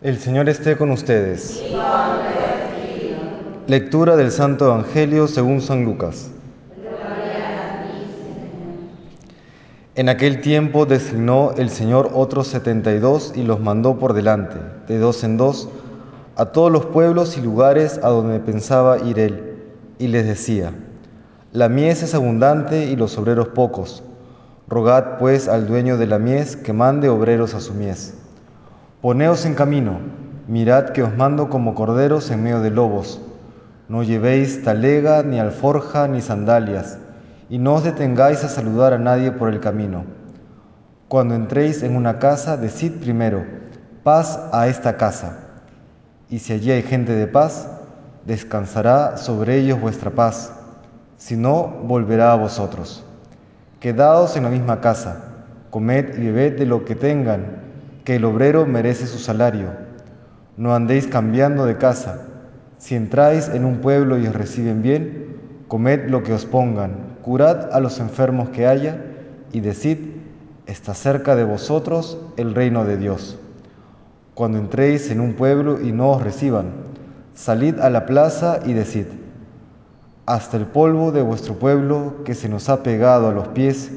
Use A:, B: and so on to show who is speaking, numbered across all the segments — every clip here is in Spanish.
A: El Señor esté con ustedes. Lectura del Santo Evangelio según San Lucas. En aquel tiempo designó el Señor otros setenta y dos y los mandó por delante, de dos en dos, a todos los pueblos y lugares a donde pensaba ir él, y les decía, La mies es abundante y los obreros pocos. Rogad pues al dueño de la mies que mande obreros a su mies. Poneos en camino, mirad que os mando como corderos en medio de lobos. No llevéis talega, ni alforja, ni sandalias, y no os detengáis a saludar a nadie por el camino. Cuando entréis en una casa, decid primero, paz a esta casa. Y si allí hay gente de paz, descansará sobre ellos vuestra paz, si no, volverá a vosotros. Quedaos en la misma casa, comed y bebed de lo que tengan que el obrero merece su salario. No andéis cambiando de casa. Si entráis en un pueblo y os reciben bien, comed lo que os pongan, curad a los enfermos que haya y decid, está cerca de vosotros el reino de Dios. Cuando entréis en un pueblo y no os reciban, salid a la plaza y decid, hasta el polvo de vuestro pueblo que se nos ha pegado a los pies,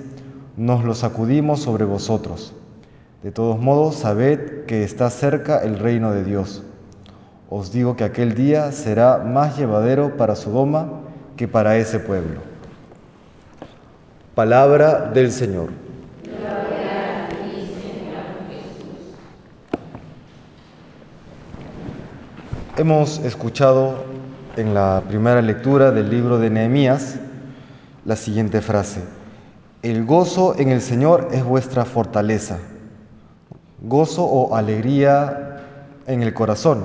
A: nos lo sacudimos sobre vosotros. De todos modos, sabed que está cerca el reino de Dios. Os digo que aquel día será más llevadero para Sodoma que para ese pueblo. Palabra del Señor. Hemos escuchado en la primera lectura del libro de Nehemías la siguiente frase. El gozo en el Señor es vuestra fortaleza gozo o alegría en el corazón.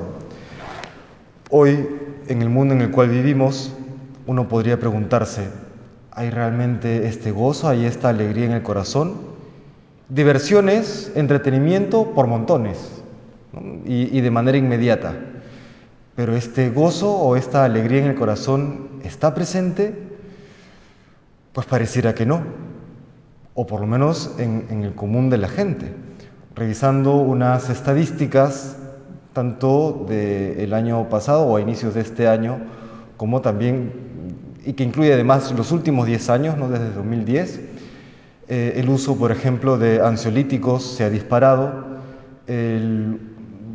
A: Hoy, en el mundo en el cual vivimos, uno podría preguntarse, ¿hay realmente este gozo, hay esta alegría en el corazón? Diversiones, entretenimiento por montones y, de manera inmediata. Pero este gozo o esta alegría en el corazón está presente, pues pareciera que no, o por lo menos en, en el común de la gente revisando unas estadísticas tanto del año pasado o a inicios de este año, como también, y que incluye además los últimos 10 años, ¿no? desde 2010, eh, el uso, por ejemplo, de ansiolíticos se ha disparado,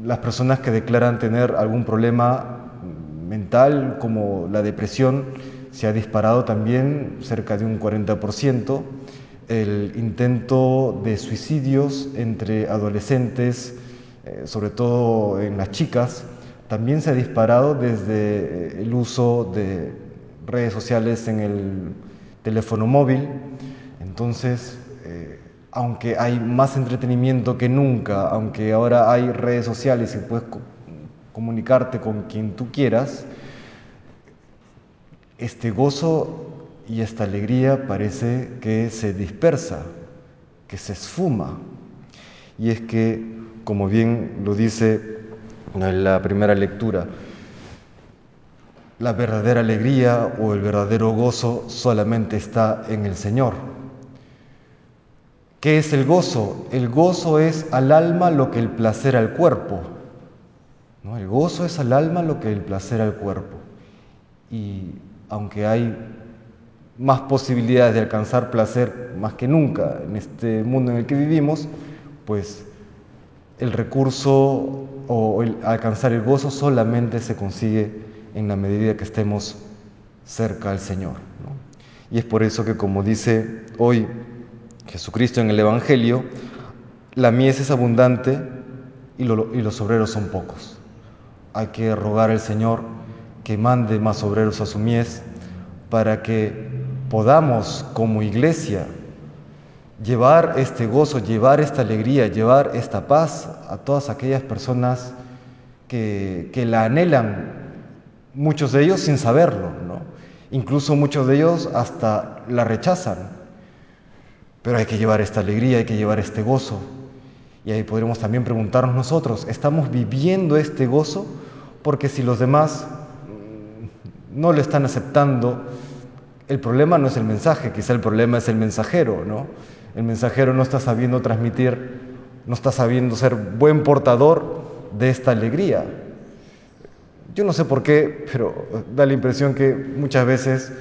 A: las personas que declaran tener algún problema mental, como la depresión, se ha disparado también cerca de un 40% el intento de suicidios entre adolescentes, eh, sobre todo en las chicas, también se ha disparado desde eh, el uso de redes sociales en el teléfono móvil. Entonces, eh, aunque hay más entretenimiento que nunca, aunque ahora hay redes sociales y puedes comunicarte con quien tú quieras, este gozo y esta alegría parece que se dispersa, que se esfuma. Y es que, como bien lo dice en la primera lectura, la verdadera alegría o el verdadero gozo solamente está en el Señor. ¿Qué es el gozo? El gozo es al alma lo que el placer al cuerpo. ¿no? El gozo es al alma lo que el placer al cuerpo. Y aunque hay más posibilidades de alcanzar placer más que nunca en este mundo en el que vivimos, pues el recurso o el alcanzar el gozo solamente se consigue en la medida que estemos cerca al Señor. Y es por eso que, como dice hoy Jesucristo en el Evangelio, la mies es abundante y, y los obreros son pocos. Hay que rogar al Señor que mande más obreros a su mies para que podamos como iglesia llevar este gozo, llevar esta alegría, llevar esta paz a todas aquellas personas que, la anhelan, muchos de ellos sin saberlo, ¿no? incluso muchos de ellos hasta la rechazan. Pero hay que llevar esta alegría, hay que llevar este gozo. Y ahí podremos también preguntarnos nosotros, ¿estamos viviendo este gozo? Porque si los demás no lo están aceptando, el problema no es el mensaje, quizá el problema es el mensajero, ¿no? El mensajero no está sabiendo transmitir, no está sabiendo ser buen portador de esta alegría. Yo no sé por qué, pero da la impresión que muchas veces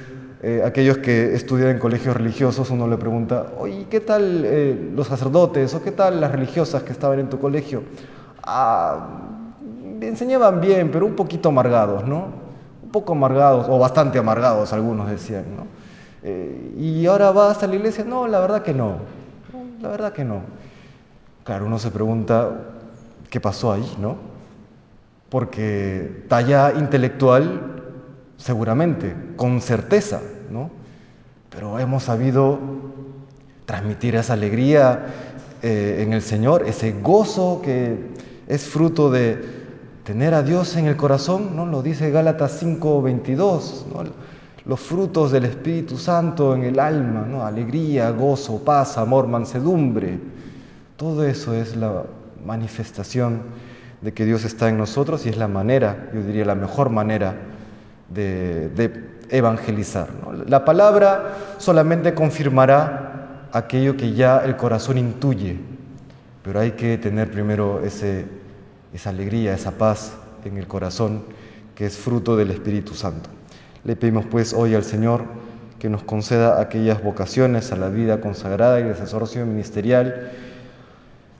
A: eh, aquellos que estudian en colegios religiosos, uno le pregunta, oye, ¿qué tal eh, los sacerdotes o qué tal las religiosas que estaban en tu colegio? Ah, enseñaban bien, pero un poquito amargados, ¿no? Poco amargados, o bastante amargados, algunos decían, ¿no? Eh, y ahora vas a la iglesia, no, la verdad que no, la verdad que no. Claro, uno se pregunta, ¿qué pasó ahí, no? Porque talla intelectual, seguramente, con certeza, ¿no? Pero hemos sabido transmitir esa alegría eh, en el Señor, ese gozo que es fruto de tener a Dios en el corazón, ¿no? Lo dice Gálatas 5:22, ¿no? Los frutos del Espíritu Santo en el alma, ¿no? Alegría, gozo, paz, amor, mansedumbre. Todo eso es la manifestación de que Dios está en nosotros y es la manera, yo diría la mejor manera de, evangelizar. La palabra solamente confirmará aquello que ya el corazón intuye, pero hay que tener primero ese, esa alegría, esa paz en el corazón que es fruto del Espíritu Santo. Le pedimos pues hoy al Señor que nos conceda aquellas vocaciones a la vida consagrada y de sacerdocio ministerial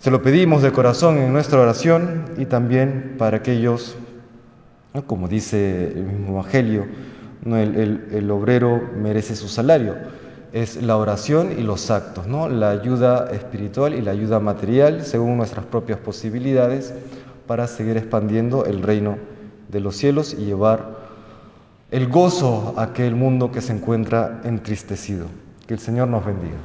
A: se lo pedimos de corazón en nuestra oración y también para aquellos, como dice el mismo Evangelio, el, obrero merece su salario. Es la oración y los actos, ¿no? la ayuda espiritual y la ayuda material según nuestras propias posibilidades para seguir expandiendo el reino de los cielos y llevar el gozo a aquel mundo que se encuentra entristecido. Que el Señor nos bendiga.